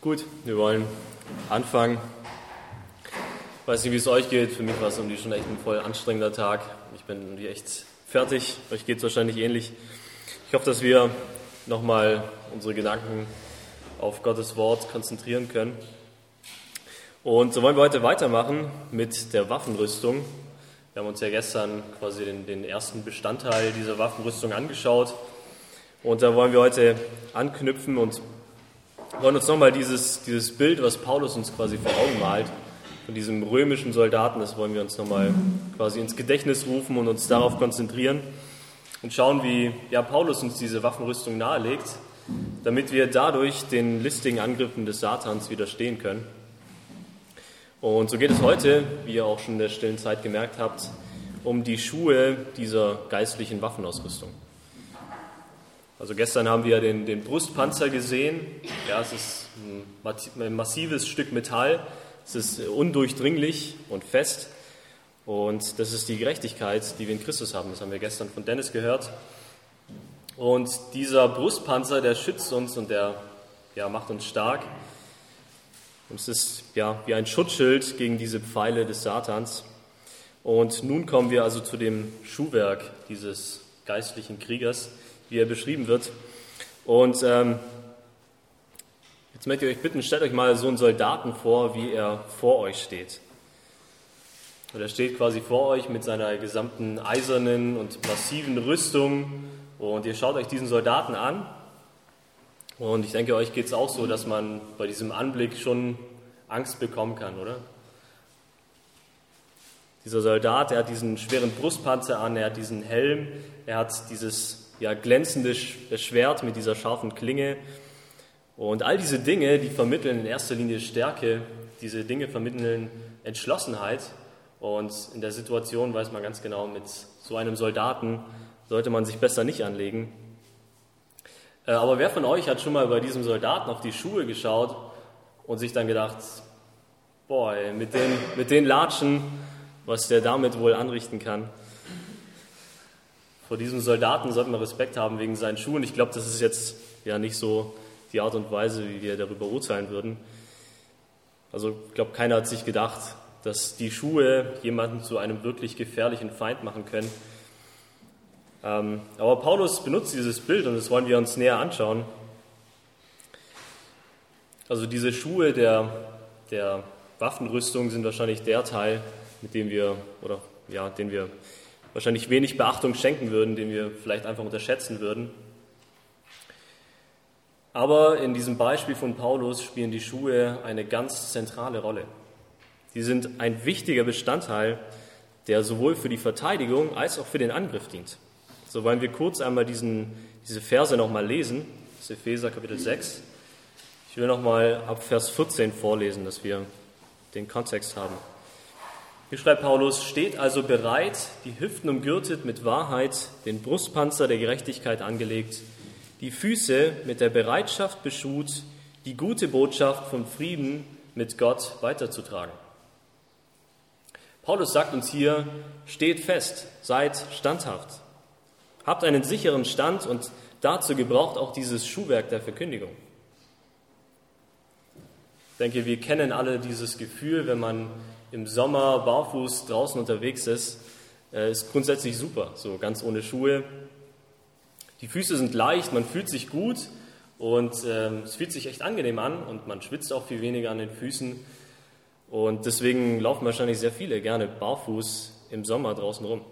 Gut, wir wollen anfangen. Ich weiß nicht, wie es euch geht. Für mich war es irgendwie schon echt ein voll anstrengender Tag. Ich bin irgendwie echt fertig. Euch geht es wahrscheinlich ähnlich. Ich hoffe, dass wir nochmal unsere Gedanken auf Gottes Wort konzentrieren können. Und so wollen wir heute weitermachen mit der Waffenrüstung. Wir haben uns ja gestern quasi den, den ersten Bestandteil dieser Waffenrüstung angeschaut. Und da wollen wir heute anknüpfen und wollen uns nochmal dieses, dieses Bild, was Paulus uns quasi vor Augen malt, von diesem römischen Soldaten, das wollen wir uns nochmal quasi ins Gedächtnis rufen und uns darauf konzentrieren und schauen, wie ja, Paulus uns diese Waffenrüstung nahelegt, damit wir dadurch den listigen Angriffen des Satans widerstehen können. Und so geht es heute, wie ihr auch schon in der stillen Zeit gemerkt habt, um die Schuhe dieser geistlichen Waffenausrüstung. Also gestern haben wir den, den Brustpanzer gesehen. Ja, es ist ein massives Stück Metall. Es ist undurchdringlich und fest. Und das ist die Gerechtigkeit, die wir in Christus haben. Das haben wir gestern von Dennis gehört. Und dieser Brustpanzer, der schützt uns und der ja, macht uns stark. Und es ist ja wie ein Schutzschild gegen diese Pfeile des Satans. Und nun kommen wir also zu dem Schuhwerk dieses geistlichen Kriegers wie er beschrieben wird. Und ähm, jetzt möchte ich euch bitten, stellt euch mal so einen Soldaten vor, wie er vor euch steht. Und er steht quasi vor euch mit seiner gesamten eisernen und massiven Rüstung. Und ihr schaut euch diesen Soldaten an. Und ich denke, euch geht es auch so, dass man bei diesem Anblick schon Angst bekommen kann, oder? Dieser Soldat, er hat diesen schweren Brustpanzer an, er hat diesen Helm, er hat dieses ja, glänzendes Schwert mit dieser scharfen Klinge. Und all diese Dinge, die vermitteln in erster Linie Stärke, diese Dinge vermitteln Entschlossenheit. Und in der Situation weiß man ganz genau, mit so einem Soldaten sollte man sich besser nicht anlegen. Äh, aber wer von euch hat schon mal bei diesem Soldaten auf die Schuhe geschaut und sich dann gedacht, boah, mit den, mit den Latschen, was der damit wohl anrichten kann? Vor diesem Soldaten sollten wir Respekt haben wegen seinen Schuhen. Ich glaube, das ist jetzt ja nicht so die Art und Weise, wie wir darüber urteilen würden. Also ich glaube, keiner hat sich gedacht, dass die Schuhe jemanden zu einem wirklich gefährlichen Feind machen können. Ähm, aber Paulus benutzt dieses Bild und das wollen wir uns näher anschauen. Also diese Schuhe der, der Waffenrüstung sind wahrscheinlich der Teil, mit dem wir oder ja, den wir wahrscheinlich wenig Beachtung schenken würden, den wir vielleicht einfach unterschätzen würden. Aber in diesem Beispiel von Paulus spielen die Schuhe eine ganz zentrale Rolle. Sie sind ein wichtiger Bestandteil, der sowohl für die Verteidigung als auch für den Angriff dient. So wollen wir kurz einmal diesen, diese Verse nochmal lesen, das Epheser Kapitel 6. Ich will nochmal ab Vers 14 vorlesen, dass wir den Kontext haben. Hier schreibt Paulus, steht also bereit, die Hüften umgürtet mit Wahrheit, den Brustpanzer der Gerechtigkeit angelegt, die Füße mit der Bereitschaft beschut, die gute Botschaft vom Frieden mit Gott weiterzutragen. Paulus sagt uns hier, steht fest, seid standhaft, habt einen sicheren Stand und dazu gebraucht auch dieses Schuhwerk der Verkündigung. Ich denke, wir kennen alle dieses Gefühl, wenn man im Sommer barfuß draußen unterwegs ist, äh, ist grundsätzlich super, so ganz ohne Schuhe. Die Füße sind leicht, man fühlt sich gut und ähm, es fühlt sich echt angenehm an und man schwitzt auch viel weniger an den Füßen. Und deswegen laufen wahrscheinlich sehr viele gerne barfuß im Sommer draußen rum.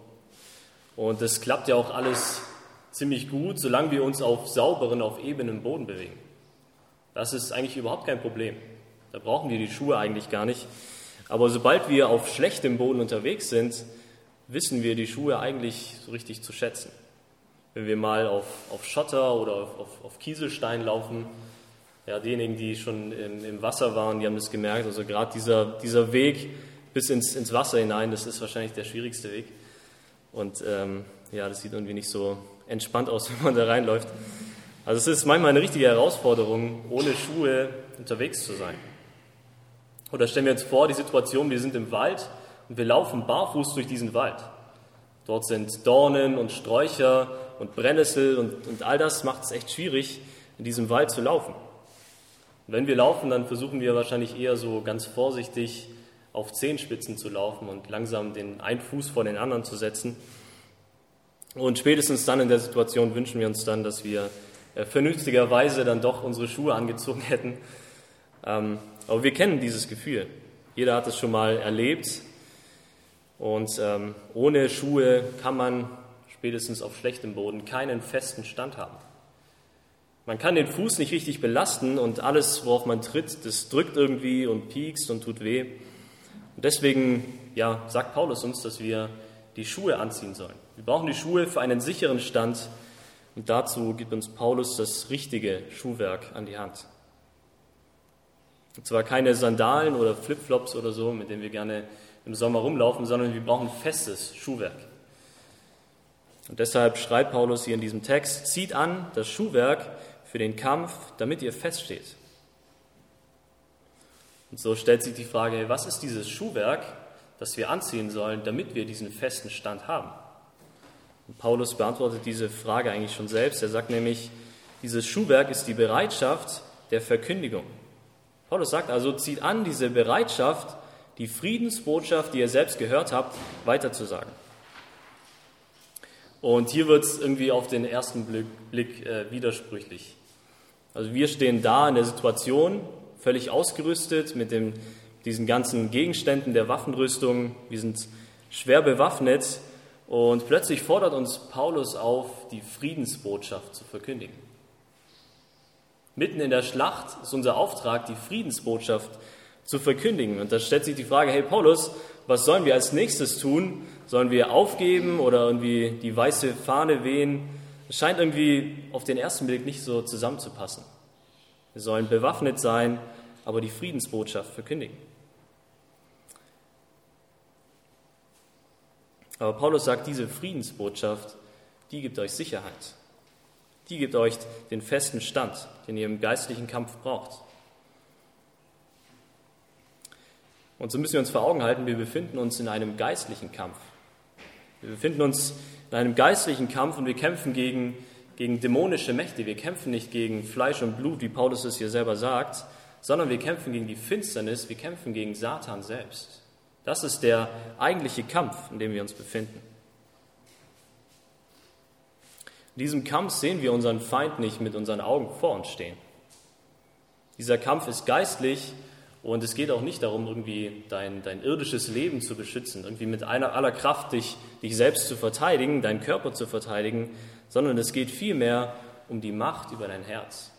Und das klappt ja auch alles ziemlich gut, solange wir uns auf sauberen, auf ebenem Boden bewegen. Das ist eigentlich überhaupt kein Problem. Da brauchen wir die Schuhe eigentlich gar nicht. Aber sobald wir auf schlechtem Boden unterwegs sind, wissen wir die Schuhe eigentlich so richtig zu schätzen. Wenn wir mal auf, auf Schotter oder auf, auf, auf Kieselstein laufen, ja, diejenigen, die schon im, im, Wasser waren, die haben das gemerkt. Also gerade dieser, dieser Weg bis ins, ins Wasser hinein, das ist wahrscheinlich der schwierigste Weg. Und ähm, ja, das sieht irgendwie nicht so entspannt aus, wenn man da reinläuft. Also es ist manchmal eine richtige Herausforderung, ohne Schuhe unterwegs zu sein. Oder stellen wir uns vor, die Situation, wir sind im Wald und wir laufen barfuß durch diesen Wald. Dort sind Dornen und Sträucher und Brennnessel und, und all das macht es echt schwierig, in diesem Wald zu laufen. Und wenn wir laufen, dann versuchen wir wahrscheinlich eher so ganz vorsichtig auf Zehenspitzen zu laufen und langsam den einen Fuß vor den anderen zu setzen. Und spätestens dann in der Situation wünschen wir uns dann, dass wir äh, vernünftigerweise dann doch unsere Schuhe angezogen hätten. Ähm, aber wir kennen dieses Gefühl. Jeder hat es schon mal erlebt. Und ähm, ohne Schuhe kann man spätestens auf schlechtem Boden keinen festen Stand haben. Man kann den Fuß nicht richtig belasten und alles, worauf man tritt, das drückt irgendwie und piekst und tut weh. Und deswegen ja, sagt Paulus uns, dass wir die Schuhe anziehen sollen. Wir brauchen die Schuhe für einen sicheren Stand und dazu gibt uns Paulus das richtige Schuhwerk an die Hand. Und zwar keine Sandalen oder Flipflops oder so, mit denen wir gerne im Sommer rumlaufen, sondern wir brauchen festes Schuhwerk. Und deshalb schreibt Paulus hier in diesem Text, zieht an das Schuhwerk für den Kampf, damit ihr feststeht. Und so stellt sich die Frage, was ist dieses Schuhwerk, das wir anziehen sollen, damit wir diesen festen Stand haben? Und Paulus beantwortet diese Frage eigentlich schon selbst. Er sagt nämlich, dieses Schuhwerk ist die Bereitschaft der Verkündigung. Paulus sagt also, zieht an diese Bereitschaft, die Friedensbotschaft, die ihr selbst gehört habt, weiterzusagen. Und hier wird es irgendwie auf den ersten Blick, Blick äh, widersprüchlich. Also wir stehen da in der Situation, völlig ausgerüstet mit dem, diesen ganzen Gegenständen der Waffenrüstung. Wir sind schwer bewaffnet und plötzlich fordert uns Paulus auf, die Friedensbotschaft zu verkündigen. Mitten in der Schlacht ist unser Auftrag, die Friedensbotschaft zu verkündigen. Und da stellt sich die Frage, hey Paulus, was sollen wir als nächstes tun? Sollen wir aufgeben oder irgendwie die weiße Fahne wehen? Es scheint irgendwie auf den ersten Blick nicht so zusammenzupassen. Wir sollen bewaffnet sein, aber die Friedensbotschaft verkündigen. Aber Paulus sagt, diese Friedensbotschaft, die gibt euch Sicherheit. Die gibt euch den festen Stand, den ihr im geistlichen Kampf braucht. Und so müssen wir uns vor Augen halten, wir befinden uns in einem geistlichen Kampf. Wir befinden uns in einem geistlichen Kampf und wir kämpfen gegen, gegen dämonische Mächte. Wir kämpfen nicht gegen Fleisch und Blut, wie Paulus es hier selber sagt, sondern wir kämpfen gegen die Finsternis, wir kämpfen gegen Satan selbst. Das ist der eigentliche Kampf, in dem wir uns befinden. In diesem Kampf sehen wir unseren Feind nicht mit unseren Augen vor uns stehen. Dieser Kampf ist geistlich und es geht auch nicht darum, irgendwie dein, dein irdisches Leben zu beschützen, irgendwie mit einer, aller Kraft dich, dich selbst zu verteidigen, deinen Körper zu verteidigen, sondern es geht vielmehr um die Macht über dein Herz.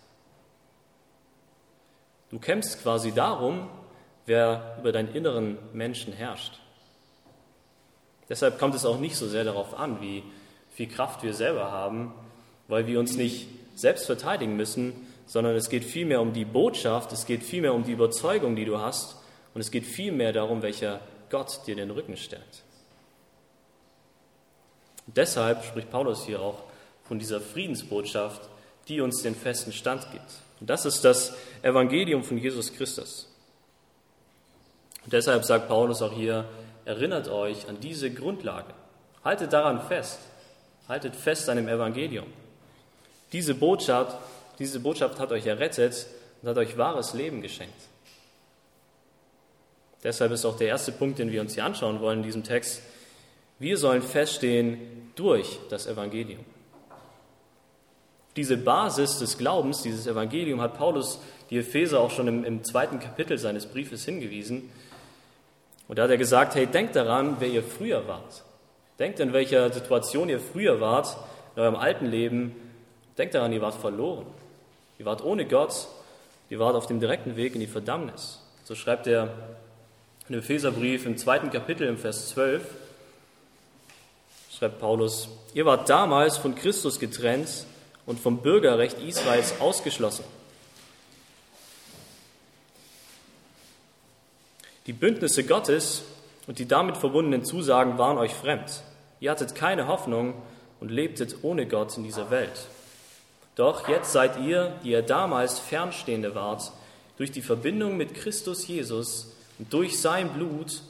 Du kämpfst quasi darum, wer über deinen inneren Menschen herrscht. Deshalb kommt es auch nicht so sehr darauf an, wie viel Kraft wir selber haben, weil wir uns nicht selbst verteidigen müssen, sondern es geht vielmehr um die Botschaft, es geht vielmehr um die Überzeugung, die du hast, und es geht vielmehr darum, welcher Gott dir den Rücken stärkt. Deshalb spricht Paulus hier auch von dieser Friedensbotschaft, die uns den festen Stand gibt. Und das ist das Evangelium von Jesus Christus. Und deshalb sagt Paulus auch hier, erinnert euch an diese Grundlage. Haltet daran fest. Haltet fest an dem Evangelium. Diese Botschaft diese Botschaft hat euch errettet und hat euch wahres Leben geschenkt. Deshalb ist auch der erste Punkt, den wir uns hier anschauen wollen in diesem Text, wir sollen feststehen durch das Evangelium. Diese Basis des Glaubens, dieses Evangelium, hat Paulus die Epheser auch schon im, im zweiten Kapitel seines Briefes hingewiesen. Und da hat er gesagt, hey, denkt daran, wer ihr früher wart. Denkt, in welcher Situation ihr früher wart, in eurem alten Leben. Denkt daran, ihr wart verloren. Ihr wart ohne Gott, ihr wart auf dem direkten Weg in die Verdammnis. So schreibt er im Epheserbrief im zweiten Kapitel im Vers 12, schreibt Paulus, ihr wart damals von Christus getrennt und vom Bürgerrecht Israels ausgeschlossen. Die Bündnisse Gottes und die damit verbundenen Zusagen waren euch fremd. Ihr hattet keine Hoffnung und lebtet ohne Gott in dieser Welt. Doch jetzt seid ihr, die ihr damals Fernstehende wart, durch die Verbindung mit Christus Jesus und durch sein Blut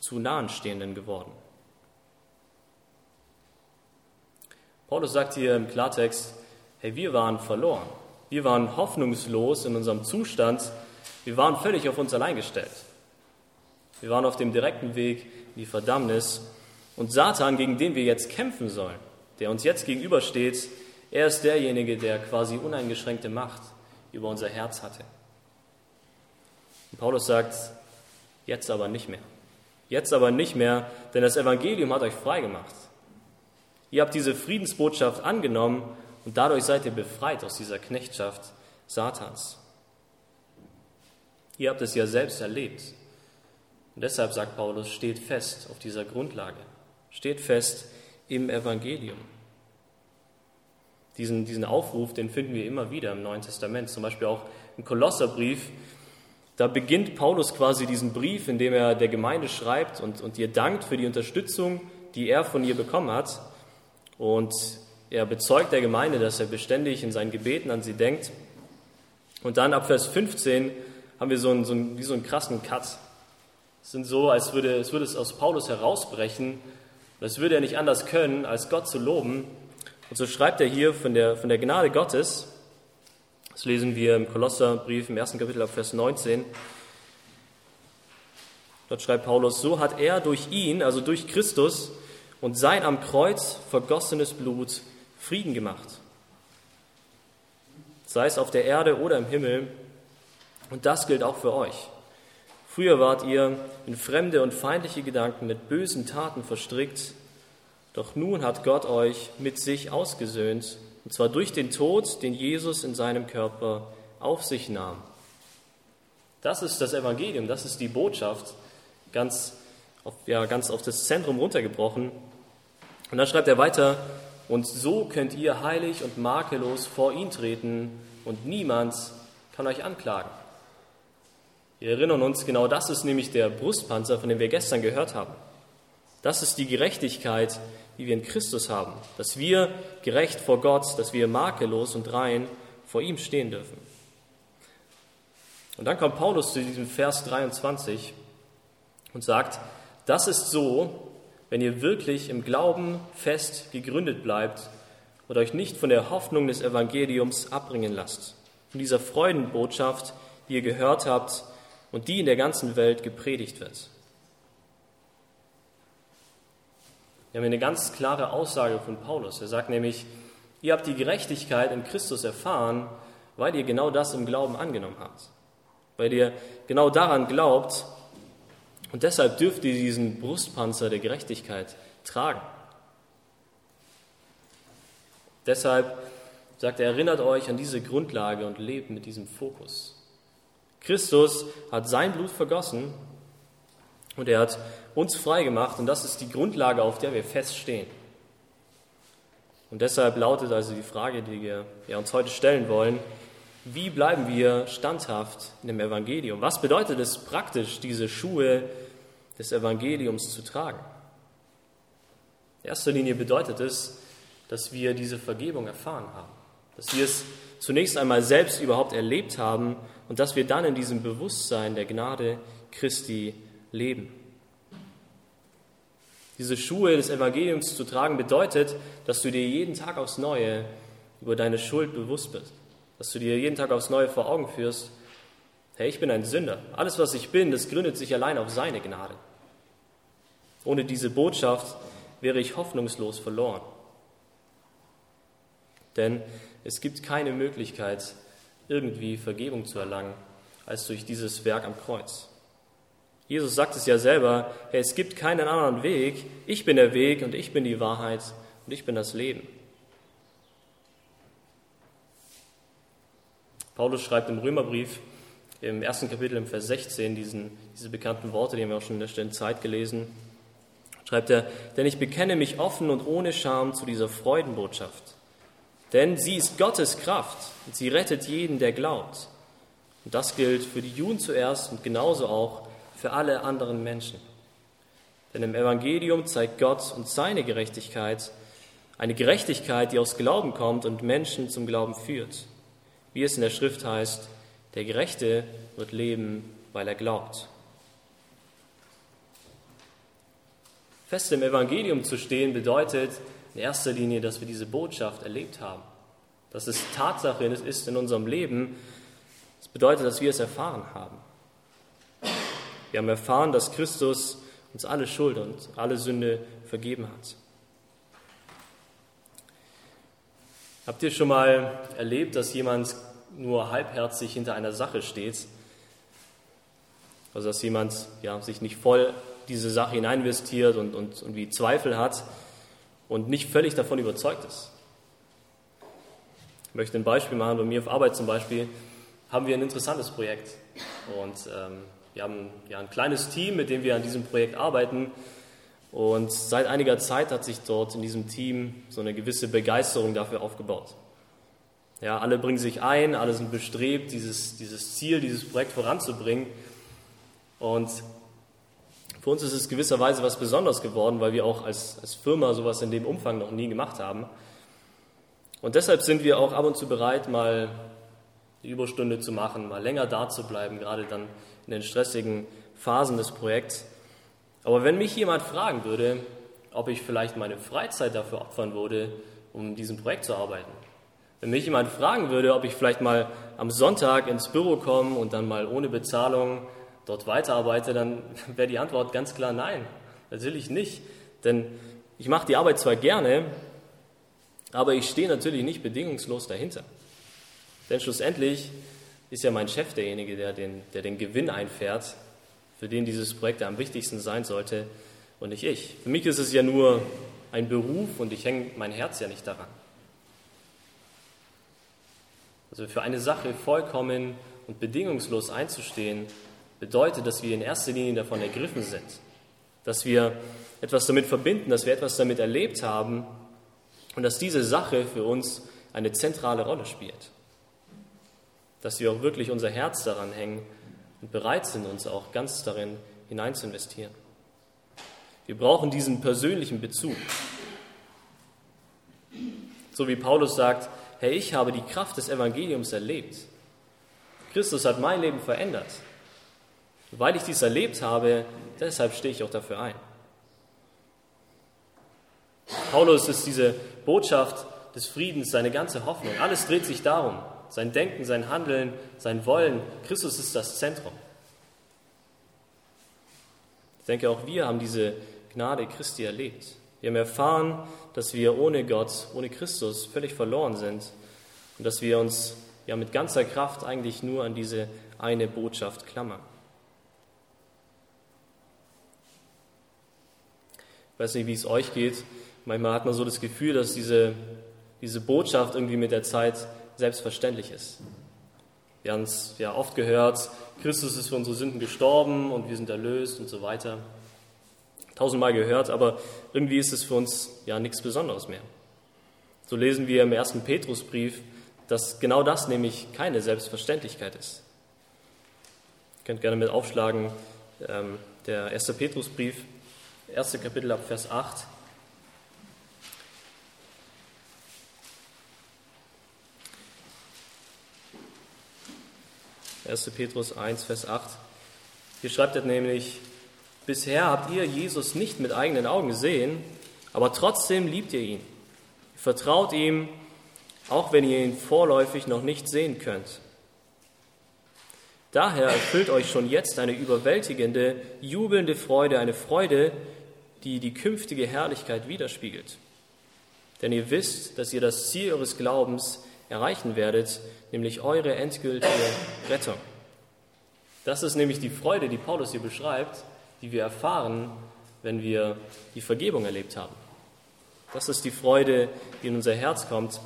zu Nahenstehenden geworden. Paulus sagt hier im Klartext, hey, wir waren verloren. Wir waren hoffnungslos in unserem Zustand. Wir waren völlig auf uns allein gestellt. Wir waren auf dem direkten Weg in die Verdammnis. Und Satan, gegen den wir jetzt kämpfen sollen, der uns jetzt gegenübersteht, er ist derjenige, der quasi uneingeschränkte Macht über unser Herz hatte. Und Paulus sagt, jetzt aber nicht mehr. Jetzt aber nicht mehr, denn das Evangelium hat euch frei gemacht. Ihr habt diese Friedensbotschaft angenommen und dadurch seid ihr befreit aus dieser Knechtschaft Satans. Ihr habt es ja selbst erlebt. Und deshalb sagt Paulus, steht fest auf dieser Grundlage. Steht fest im Evangelium. Diesen, diesen Aufruf, den finden wir immer wieder im Neuen Testament, zum Beispiel auch im Kolosserbrief. Da beginnt Paulus quasi diesen Brief, in dem er der Gemeinde schreibt und, und ihr dankt für die Unterstützung, die er von ihr bekommen hat. Und er bezeugt der Gemeinde, dass er beständig in seinen Gebeten an sie denkt. Und dann ab Vers 15 haben wir so einen, so einen, wie so einen krassen Cut. Es sind so, als würde, als würde es aus Paulus herausbrechen. Als würde er nicht anders können, als Gott zu loben und so schreibt er hier von der, von der Gnade Gottes, das lesen wir im Kolosserbrief im ersten Kapitel ab Vers 19. Dort schreibt Paulus, so hat er durch ihn, also durch Christus und sein am Kreuz vergossenes Blut Frieden gemacht. Sei es auf der Erde oder im Himmel. Und das gilt auch für euch. Früher wart ihr in fremde und feindliche Gedanken mit bösen Taten verstrickt, doch nun hat Gott euch mit sich ausgesöhnt, und zwar durch den Tod, den Jesus in seinem Körper auf sich nahm. Das ist das Evangelium, das ist die Botschaft, ganz auf, ja, ganz auf das Zentrum runtergebrochen. Und dann schreibt er weiter, und so könnt ihr heilig und makellos vor ihn treten, und niemand kann euch anklagen. Wir erinnern uns, genau das ist nämlich der Brustpanzer, von dem wir gestern gehört haben. Das ist die Gerechtigkeit, die wir in Christus haben, dass wir gerecht vor Gott, dass wir makellos und rein vor ihm stehen dürfen. Und dann kommt Paulus zu diesem Vers 23 und sagt, das ist so, wenn ihr wirklich im Glauben fest gegründet bleibt und euch nicht von der Hoffnung des Evangeliums abbringen lasst, von dieser Freudenbotschaft, die ihr gehört habt und die in der ganzen Welt gepredigt wird. Wir haben eine ganz klare Aussage von Paulus. Er sagt nämlich, ihr habt die Gerechtigkeit in Christus erfahren, weil ihr genau das im Glauben angenommen habt. Weil ihr genau daran glaubt und deshalb dürft ihr diesen Brustpanzer der Gerechtigkeit tragen. Deshalb sagt er, erinnert euch an diese Grundlage und lebt mit diesem Fokus. Christus hat sein Blut vergossen und er hat uns frei gemacht und das ist die Grundlage, auf der wir feststehen. Und deshalb lautet also die Frage, die wir, wir uns heute stellen wollen, wie bleiben wir standhaft in dem Evangelium? Was bedeutet es praktisch, diese Schuhe des Evangeliums zu tragen? In erster Linie bedeutet es, dass wir diese Vergebung erfahren haben, dass wir es zunächst einmal selbst überhaupt erlebt haben und dass wir dann in diesem Bewusstsein der Gnade Christi leben. Diese Schuhe des Evangeliums zu tragen bedeutet, dass du dir jeden Tag aufs Neue über deine Schuld bewusst bist. Dass du dir jeden Tag aufs Neue vor Augen führst, hey, ich bin ein Sünder. Alles, was ich bin, das gründet sich allein auf seine Gnade. Ohne diese Botschaft wäre ich hoffnungslos verloren. Denn es gibt keine Möglichkeit, irgendwie Vergebung zu erlangen, als durch dieses Werk am Kreuz. Jesus sagt es ja selber, hey, es gibt keinen anderen Weg, ich bin der Weg und ich bin die Wahrheit und ich bin das Leben. Paulus schreibt im Römerbrief im ersten Kapitel im Vers 16 diesen, diese bekannten Worte, die haben wir auch schon in der stillen Zeit gelesen, schreibt er, denn ich bekenne mich offen und ohne Scham zu dieser Freudenbotschaft. Denn sie ist Gottes Kraft und sie rettet jeden, der glaubt. Und das gilt für die Juden zuerst und genauso auch für alle anderen Menschen. Denn im Evangelium zeigt Gott uns seine Gerechtigkeit, eine Gerechtigkeit, die aus Glauben kommt und Menschen zum Glauben führt. Wie es in der Schrift heißt, der Gerechte wird leben, weil er glaubt. Fest im Evangelium zu stehen bedeutet in erster Linie, dass wir diese Botschaft erlebt haben, dass es Tatsache ist in unserem Leben, das bedeutet, dass wir es erfahren haben. Wir haben erfahren, dass Christus uns alle Schuld und alle Sünde vergeben hat. Habt ihr schon mal erlebt, dass jemand nur halbherzig hinter einer Sache steht? Also dass jemand ja, sich nicht voll diese Sache hineininvestiert und, und, und wie Zweifel hat und nicht völlig davon überzeugt ist. Ich möchte ein Beispiel machen. Bei mir auf Arbeit zum Beispiel haben wir ein interessantes Projekt. Und ähm, wir haben ja ein kleines Team, mit dem wir an diesem Projekt arbeiten. Und seit einiger Zeit hat sich dort in diesem Team so eine gewisse Begeisterung dafür aufgebaut. Ja, alle bringen sich ein, alle sind bestrebt, dieses, dieses Ziel, dieses Projekt voranzubringen. Und für uns ist es gewisserweise was Besonderes geworden, weil wir auch als, als Firma sowas in dem Umfang noch nie gemacht haben. Und deshalb sind wir auch ab und zu bereit, mal die Überstunde zu machen, mal länger da zu bleiben, gerade dann in den stressigen Phasen des Projekts. Aber wenn mich jemand fragen würde, ob ich vielleicht meine Freizeit dafür opfern würde, um diesem Projekt zu arbeiten, wenn mich jemand fragen würde, ob ich vielleicht mal am Sonntag ins Büro komme und dann mal ohne Bezahlung dort weiterarbeite, dann wäre die Antwort ganz klar nein. Natürlich nicht. Denn ich mache die Arbeit zwar gerne, aber ich stehe natürlich nicht bedingungslos dahinter. Denn schlussendlich ist ja mein Chef derjenige, der den, der den Gewinn einfährt, für den dieses Projekt am wichtigsten sein sollte und nicht ich. Für mich ist es ja nur ein Beruf und ich hänge mein Herz ja nicht daran. Also für eine Sache vollkommen und bedingungslos einzustehen, bedeutet, dass wir in erster Linie davon ergriffen sind, dass wir etwas damit verbinden, dass wir etwas damit erlebt haben und dass diese Sache für uns eine zentrale Rolle spielt dass wir auch wirklich unser Herz daran hängen und bereit sind, uns auch ganz darin hinein zu investieren. Wir brauchen diesen persönlichen Bezug. So wie Paulus sagt, Herr, ich habe die Kraft des Evangeliums erlebt. Christus hat mein Leben verändert. Weil ich dies erlebt habe, deshalb stehe ich auch dafür ein. Paulus ist diese Botschaft des Friedens, seine ganze Hoffnung. Alles dreht sich darum sein Denken, sein Handeln, sein Wollen. Christus ist das Zentrum. Ich denke, auch wir haben diese Gnade Christi erlebt. Wir haben erfahren, dass wir ohne Gott, ohne Christus völlig verloren sind und dass wir uns ja mit ganzer Kraft eigentlich nur an diese eine Botschaft klammern. Ich weiß nicht, wie es euch geht. Manchmal hat man so das Gefühl, dass diese, diese Botschaft irgendwie mit der Zeit selbstverständlich ist. Wir haben es ja oft gehört, Christus ist für unsere Sünden gestorben und wir sind erlöst und so weiter. Tausendmal gehört, aber irgendwie ist es für uns ja nichts Besonderes mehr. So lesen wir im ersten Petrusbrief, dass genau das nämlich keine Selbstverständlichkeit ist. Ihr könnt gerne mit aufschlagen, ähm, der erste Petrusbrief, erste Kapitel ab Vers 8. 1. Petrus 1, Vers 8. Hier schreibt er nämlich, bisher habt ihr Jesus nicht mit eigenen Augen gesehen, aber trotzdem liebt ihr ihn. Vertraut ihm, auch wenn ihr ihn vorläufig noch nicht sehen könnt. Daher erfüllt euch schon jetzt eine überwältigende, jubelnde Freude, eine Freude, die die künftige Herrlichkeit widerspiegelt. Denn ihr wisst, dass ihr das Ziel eures Glaubens erreichen werdet, nämlich eure endgültige Rettung. Das ist nämlich die Freude, die Paulus hier beschreibt, die wir erfahren, wenn wir die Vergebung erlebt haben. Das ist die Freude, die in unser Herz kommt.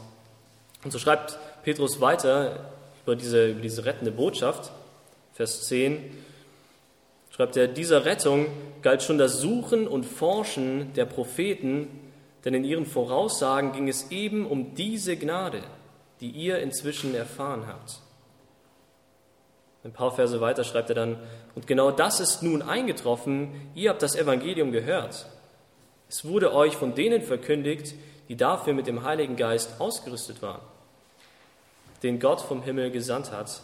Und so schreibt Petrus weiter über diese, über diese rettende Botschaft, Vers 10, schreibt er, dieser Rettung galt schon das Suchen und Forschen der Propheten, denn in ihren Voraussagen ging es eben um diese Gnade, die ihr inzwischen erfahren habt. Ein paar Verse weiter schreibt er dann, und genau das ist nun eingetroffen, ihr habt das Evangelium gehört. Es wurde euch von denen verkündigt, die dafür mit dem Heiligen Geist ausgerüstet waren, den Gott vom Himmel gesandt hat.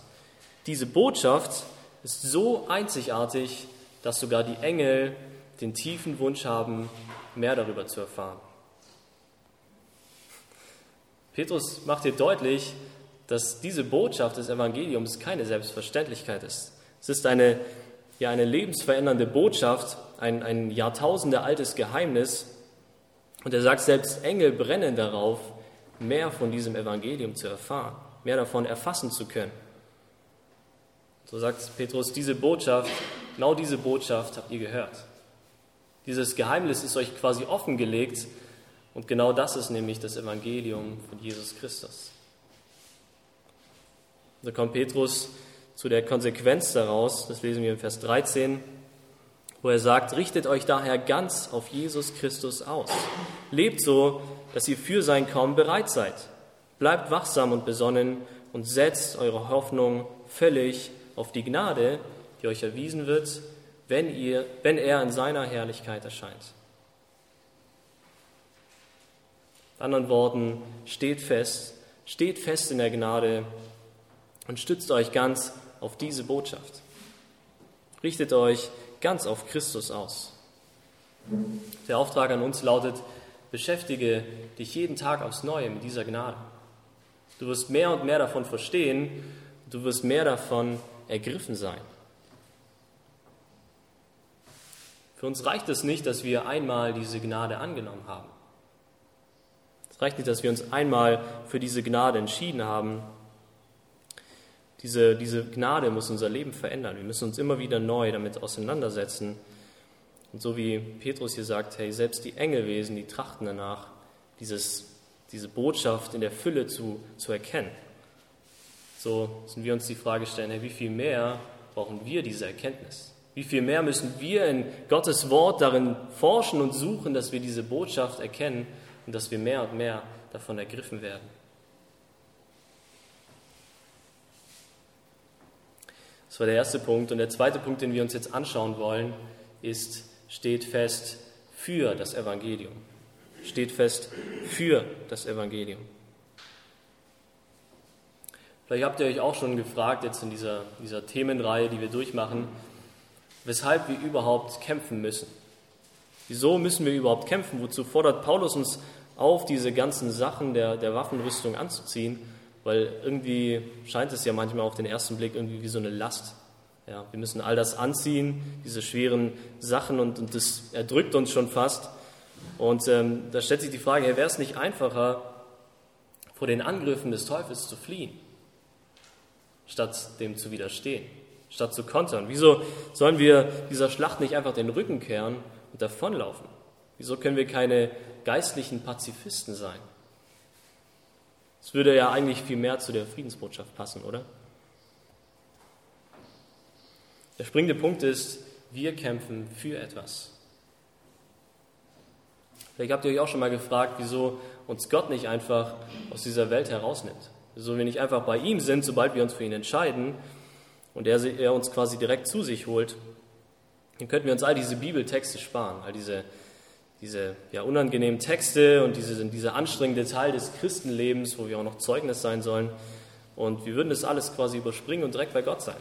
Diese Botschaft ist so einzigartig, dass sogar die Engel den tiefen Wunsch haben, mehr darüber zu erfahren. Petrus macht hier deutlich, dass diese Botschaft des Evangeliums keine Selbstverständlichkeit ist. Es ist eine, ja, eine lebensverändernde Botschaft, ein, ein Jahrtausende altes Geheimnis. Und er sagt, selbst Engel brennen darauf, mehr von diesem Evangelium zu erfahren, mehr davon erfassen zu können. So sagt Petrus, diese Botschaft, genau diese Botschaft habt ihr gehört. Dieses Geheimnis ist euch quasi offengelegt und genau das ist nämlich das Evangelium von Jesus Christus. Da kommt Petrus zu der Konsequenz daraus, das lesen wir im Vers 13, wo er sagt, richtet euch daher ganz auf Jesus Christus aus. Lebt so, dass ihr für sein Kommen bereit seid. Bleibt wachsam und besonnen und setzt eure Hoffnung völlig auf die Gnade, die euch erwiesen wird, wenn, ihr, wenn er in seiner Herrlichkeit erscheint. In anderen Worten, steht fest, steht fest in der Gnade und stützt euch ganz auf diese Botschaft. Richtet euch ganz auf Christus aus. Der Auftrag an uns lautet, beschäftige dich jeden Tag aufs Neue mit dieser Gnade. Du wirst mehr und mehr davon verstehen, du wirst mehr davon ergriffen sein. Für uns reicht es nicht, dass wir einmal diese Gnade angenommen haben. Es reicht nicht, dass wir uns einmal für diese Gnade entschieden haben. Diese, diese Gnade muss unser Leben verändern. Wir müssen uns immer wieder neu damit auseinandersetzen. Und so wie Petrus hier sagt, hey, selbst die Engelwesen, die trachten danach, dieses, diese Botschaft in der Fülle zu, zu erkennen. So müssen wir uns die Frage stellen, hey, wie viel mehr brauchen wir diese Erkenntnis? Wie viel mehr müssen wir in Gottes Wort darin forschen und suchen, dass wir diese Botschaft erkennen und dass wir mehr und mehr davon ergriffen werden. Das war der erste Punkt. Und der zweite Punkt, den wir uns jetzt anschauen wollen, ist, steht fest für das Evangelium. Steht fest für das Evangelium. Vielleicht habt ihr euch auch schon gefragt, jetzt in dieser, dieser Themenreihe, die wir durchmachen, weshalb wir überhaupt kämpfen müssen. Wieso müssen wir überhaupt kämpfen? Wozu fordert Paulus uns auf, diese ganzen Sachen der, der Waffenrüstung anzuziehen? Weil irgendwie scheint es ja manchmal auf den ersten Blick irgendwie wie so eine Last. Ja, wir müssen all das anziehen, diese schweren Sachen, und, und das erdrückt uns schon fast. Und ähm, da stellt sich die Frage, wäre es nicht einfacher, vor den Angriffen des Teufels zu fliehen, statt dem zu widerstehen, statt zu kontern? Wieso sollen wir dieser Schlacht nicht einfach den Rücken kehren und davonlaufen? Wieso können wir keine geistlichen Pazifisten sein? Das würde ja eigentlich viel mehr zu der Friedensbotschaft passen, oder? Der springende Punkt ist, wir kämpfen für etwas. Vielleicht habt ihr euch auch schon mal gefragt, wieso uns Gott nicht einfach aus dieser Welt herausnimmt. Wieso wir nicht einfach bei ihm sind, sobald wir uns für ihn entscheiden und er, er uns quasi direkt zu sich holt. Dann könnten wir uns all diese Bibeltexte sparen, all diese diese ja, unangenehmen Texte und diese, dieser anstrengende Teil des Christenlebens, wo wir auch noch Zeugnis sein sollen. Und wir würden das alles quasi überspringen und direkt bei Gott sein.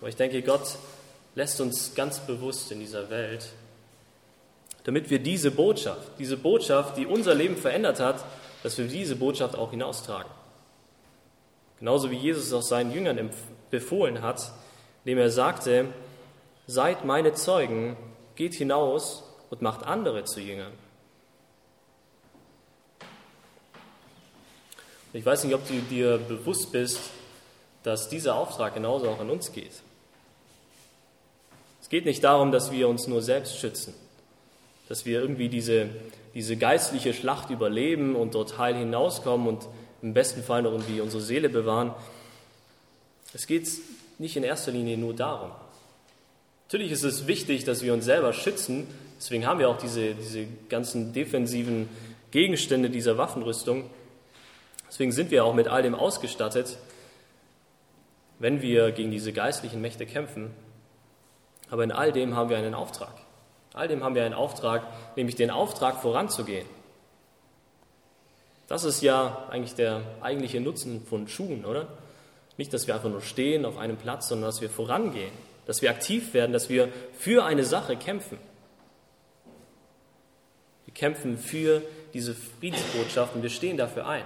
Aber ich denke, Gott lässt uns ganz bewusst in dieser Welt, damit wir diese Botschaft, diese Botschaft, die unser Leben verändert hat, dass wir diese Botschaft auch hinaustragen. Genauso wie Jesus es auch seinen Jüngern befohlen hat, indem er sagte, seid meine Zeugen, geht hinaus und macht andere zu Jüngern. Ich weiß nicht, ob du dir bewusst bist, dass dieser Auftrag genauso auch an uns geht. Es geht nicht darum, dass wir uns nur selbst schützen, dass wir irgendwie diese, diese geistliche Schlacht überleben und dort heil hinauskommen und im besten Fall noch irgendwie unsere Seele bewahren. Es geht nicht in erster Linie nur darum. Natürlich ist es wichtig, dass wir uns selber schützen, Deswegen haben wir auch diese, diese ganzen defensiven Gegenstände dieser Waffenrüstung. Deswegen sind wir auch mit all dem ausgestattet, wenn wir gegen diese geistlichen Mächte kämpfen. Aber in all dem haben wir einen Auftrag. All dem haben wir einen Auftrag, nämlich den Auftrag voranzugehen. Das ist ja eigentlich der eigentliche Nutzen von Schuhen, oder? Nicht, dass wir einfach nur stehen auf einem Platz, sondern dass wir vorangehen, dass wir aktiv werden, dass wir für eine Sache kämpfen. Wir kämpfen für diese Friedensbotschaft und wir stehen dafür ein.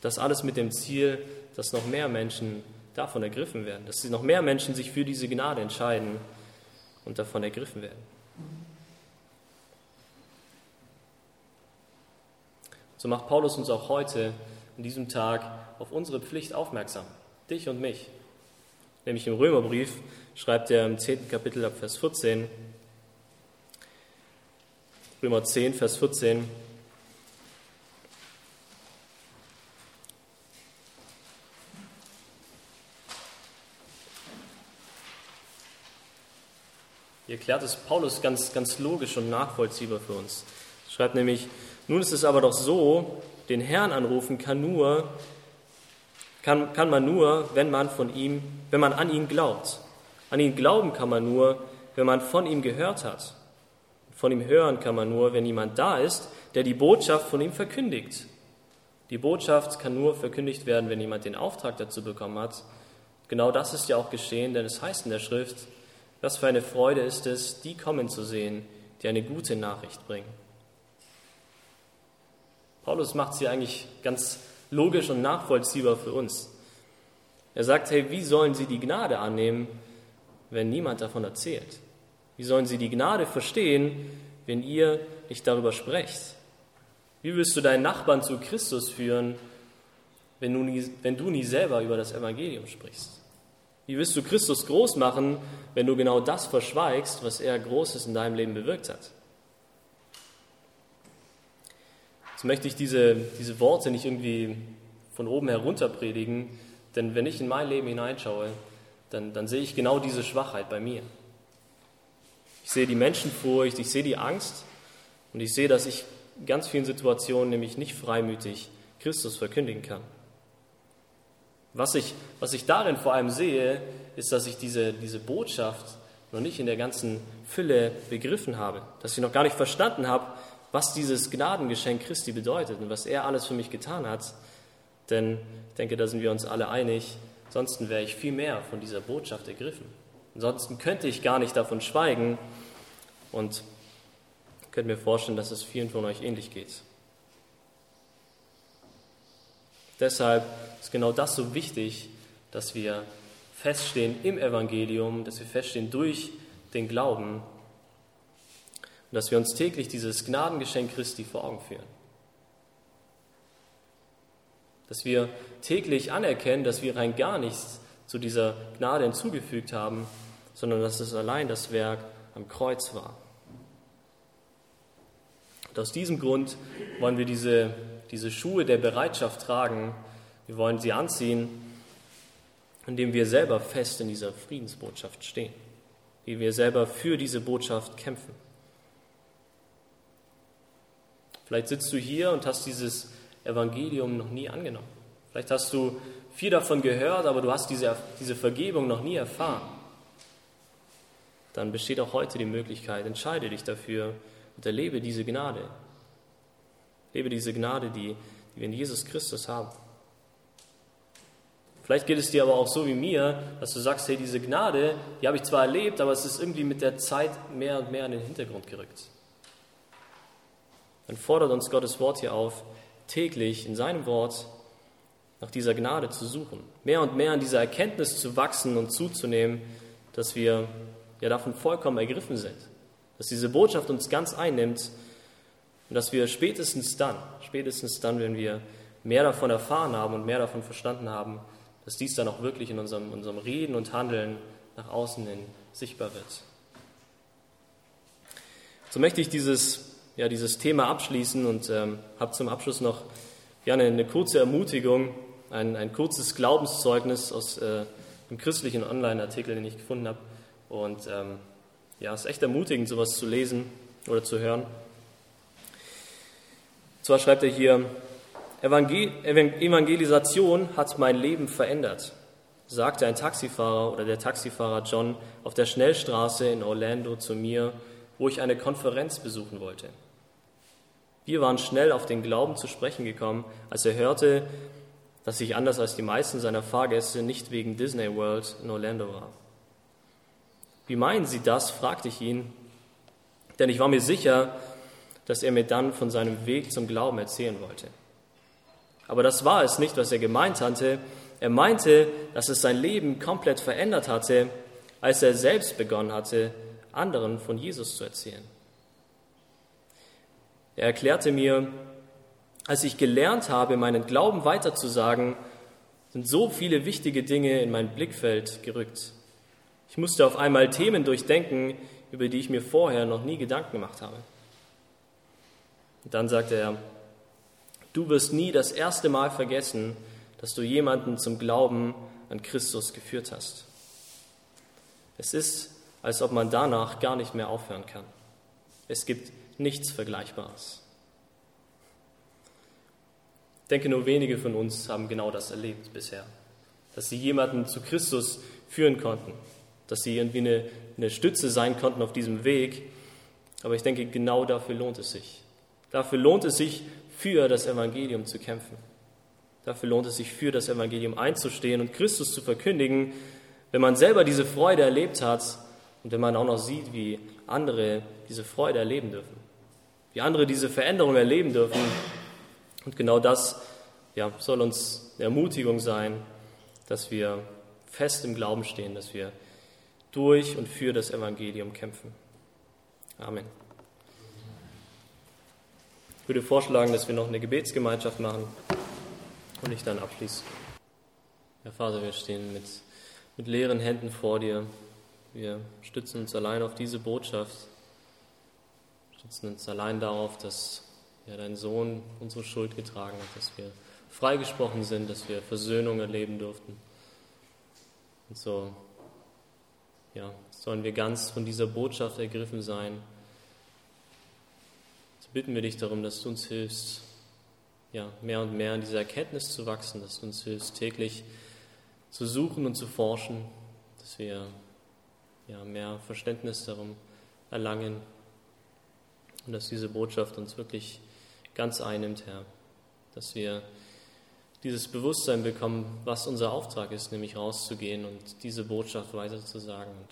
Das alles mit dem Ziel, dass noch mehr Menschen davon ergriffen werden, dass noch mehr Menschen sich für diese Gnade entscheiden und davon ergriffen werden. So macht Paulus uns auch heute, an diesem Tag, auf unsere Pflicht aufmerksam, dich und mich. Nämlich im Römerbrief schreibt er im 10. Kapitel ab Vers 14, Römer 10, Vers 14, erklärt es Paulus ganz, ganz logisch und nachvollziehbar für uns. Er schreibt nämlich, nun ist es aber doch so, den Herrn anrufen kann nur, kann, kann man nur, wenn man von ihm, wenn man an ihn glaubt. An ihn glauben kann man nur, wenn man von ihm gehört hat. Von ihm hören kann man nur, wenn jemand da ist, der die Botschaft von ihm verkündigt. Die Botschaft kann nur verkündigt werden, wenn jemand den Auftrag dazu bekommen hat. Genau das ist ja auch geschehen, denn es heißt in der Schrift, was für eine Freude ist es, die kommen zu sehen, die eine gute Nachricht bringen. Paulus macht sie eigentlich ganz logisch und nachvollziehbar für uns. Er sagt, hey, wie sollen sie die Gnade annehmen, wenn niemand davon erzählt? Wie sollen sie die Gnade verstehen, wenn ihr nicht darüber sprecht? Wie willst du deinen Nachbarn zu Christus führen, wenn du nie, wenn du nie selber über das Evangelium sprichst? Wie willst du Christus groß machen, wenn du genau das verschweigst, was er Großes in deinem Leben bewirkt hat? So möchte ich diese, diese Worte nicht irgendwie von oben herunter predigen, denn wenn ich in mein Leben hineinschaue, dann, dann sehe ich genau diese Schwachheit bei mir. Ich sehe die Menschenfurcht, ich sehe die Angst und ich sehe, dass ich in ganz vielen Situationen nämlich nicht freimütig Christus verkündigen kann. Was ich, was ich darin vor allem sehe, ist, dass ich diese, diese Botschaft noch nicht in der ganzen Fülle begriffen habe, dass ich noch gar nicht verstanden habe, was dieses Gnadengeschenk Christi bedeutet und was er alles für mich getan hat. Denn ich denke, da sind wir uns alle einig, ansonsten wäre ich viel mehr von dieser Botschaft ergriffen. Ansonsten könnte ich gar nicht davon schweigen und könnte mir vorstellen, dass es vielen von euch ähnlich geht. Deshalb ist genau das so wichtig, dass wir feststehen im Evangelium, dass wir feststehen durch den Glauben und dass wir uns täglich dieses Gnadengeschenk Christi vor Augen führen. Dass wir täglich anerkennen, dass wir rein gar nichts zu dieser Gnade hinzugefügt haben, sondern dass es allein das Werk am Kreuz war. Und aus diesem Grund wollen wir diese, diese Schuhe der Bereitschaft tragen. Wir wollen sie anziehen, indem wir selber fest in dieser Friedensbotschaft stehen, wie wir selber für diese Botschaft kämpfen. Vielleicht sitzt du hier und hast dieses Evangelium noch nie angenommen. Vielleicht hast du viel davon gehört, aber du hast diese, diese Vergebung noch nie erfahren dann besteht auch heute die Möglichkeit, entscheide dich dafür und erlebe diese Gnade. Lebe diese Gnade, die, die wir in Jesus Christus haben. Vielleicht geht es dir aber auch so wie mir, dass du sagst, hey, diese Gnade, die habe ich zwar erlebt, aber es ist irgendwie mit der Zeit mehr und mehr in den Hintergrund gerückt. Dann fordert uns Gottes Wort hier auf, täglich in seinem Wort nach dieser Gnade zu suchen, mehr und mehr an dieser Erkenntnis zu wachsen und zuzunehmen, dass wir ja davon vollkommen ergriffen sind, dass diese Botschaft uns ganz einnimmt und dass wir spätestens dann, spätestens dann, wenn wir mehr davon erfahren haben und mehr davon verstanden haben, dass dies dann auch wirklich in unserem, unserem Reden und Handeln nach außen hin sichtbar wird. So möchte ich dieses, ja, dieses Thema abschließen und ähm, habe zum Abschluss noch gerne eine kurze Ermutigung, ein, ein kurzes Glaubenszeugnis aus äh, dem christlichen Online-Artikel, den ich gefunden habe. Und ähm, ja, es ist echt ermutigend, sowas zu lesen oder zu hören. Zwar schreibt er hier, Evangelisation hat mein Leben verändert, sagte ein Taxifahrer oder der Taxifahrer John auf der Schnellstraße in Orlando zu mir, wo ich eine Konferenz besuchen wollte. Wir waren schnell auf den Glauben zu sprechen gekommen, als er hörte, dass ich anders als die meisten seiner Fahrgäste nicht wegen Disney World in Orlando war. Wie meinen Sie das? fragte ich ihn, denn ich war mir sicher, dass er mir dann von seinem Weg zum Glauben erzählen wollte. Aber das war es nicht, was er gemeint hatte. Er meinte, dass es sein Leben komplett verändert hatte, als er selbst begonnen hatte, anderen von Jesus zu erzählen. Er erklärte mir, als ich gelernt habe, meinen Glauben weiterzusagen, sind so viele wichtige Dinge in mein Blickfeld gerückt. Ich musste auf einmal Themen durchdenken, über die ich mir vorher noch nie Gedanken gemacht habe. Und dann sagte er, du wirst nie das erste Mal vergessen, dass du jemanden zum Glauben an Christus geführt hast. Es ist, als ob man danach gar nicht mehr aufhören kann. Es gibt nichts Vergleichbares. Ich denke, nur wenige von uns haben genau das erlebt bisher, dass sie jemanden zu Christus führen konnten, dass sie irgendwie eine, eine Stütze sein konnten auf diesem Weg. Aber ich denke, genau dafür lohnt es sich. Dafür lohnt es sich, für das Evangelium zu kämpfen. Dafür lohnt es sich, für das Evangelium einzustehen und Christus zu verkündigen, wenn man selber diese Freude erlebt hat und wenn man auch noch sieht, wie andere diese Freude erleben dürfen, wie andere diese Veränderung erleben dürfen. Und genau das ja, soll uns eine Ermutigung sein, dass wir fest im Glauben stehen, dass wir durch und für das Evangelium kämpfen. Amen. Ich würde vorschlagen, dass wir noch eine Gebetsgemeinschaft machen und ich dann abschließe. Herr Vater, wir stehen mit, mit leeren Händen vor dir. Wir stützen uns allein auf diese Botschaft, stützen uns allein darauf, dass ja, dein Sohn unsere Schuld getragen hat, dass wir freigesprochen sind, dass wir Versöhnung erleben durften. Und so ja, sollen wir ganz von dieser Botschaft ergriffen sein. So bitten wir dich darum, dass du uns hilfst, ja, mehr und mehr in dieser Erkenntnis zu wachsen, dass du uns hilfst, täglich zu suchen und zu forschen, dass wir ja, mehr Verständnis darum erlangen und dass diese Botschaft uns wirklich ganz einnimmt, Herr, dass wir dieses Bewusstsein bekommen, was unser Auftrag ist, nämlich rauszugehen und diese Botschaft weiterzusagen. Und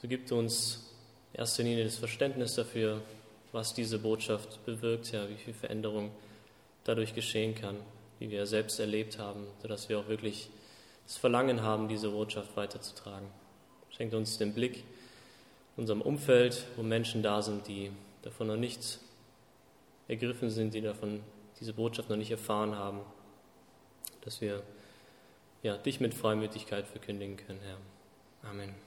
so gibt uns in erster Linie das Verständnis dafür, was diese Botschaft bewirkt, ja, wie viel Veränderung dadurch geschehen kann, wie wir selbst erlebt haben, sodass wir auch wirklich das Verlangen haben, diese Botschaft weiterzutragen. Schenkt uns den Blick in unserem Umfeld, wo Menschen da sind, die davon noch nicht ergriffen sind, die davon diese Botschaft noch nicht erfahren haben dass wir ja, dich mit Freimütigkeit verkündigen können, Herr. Amen.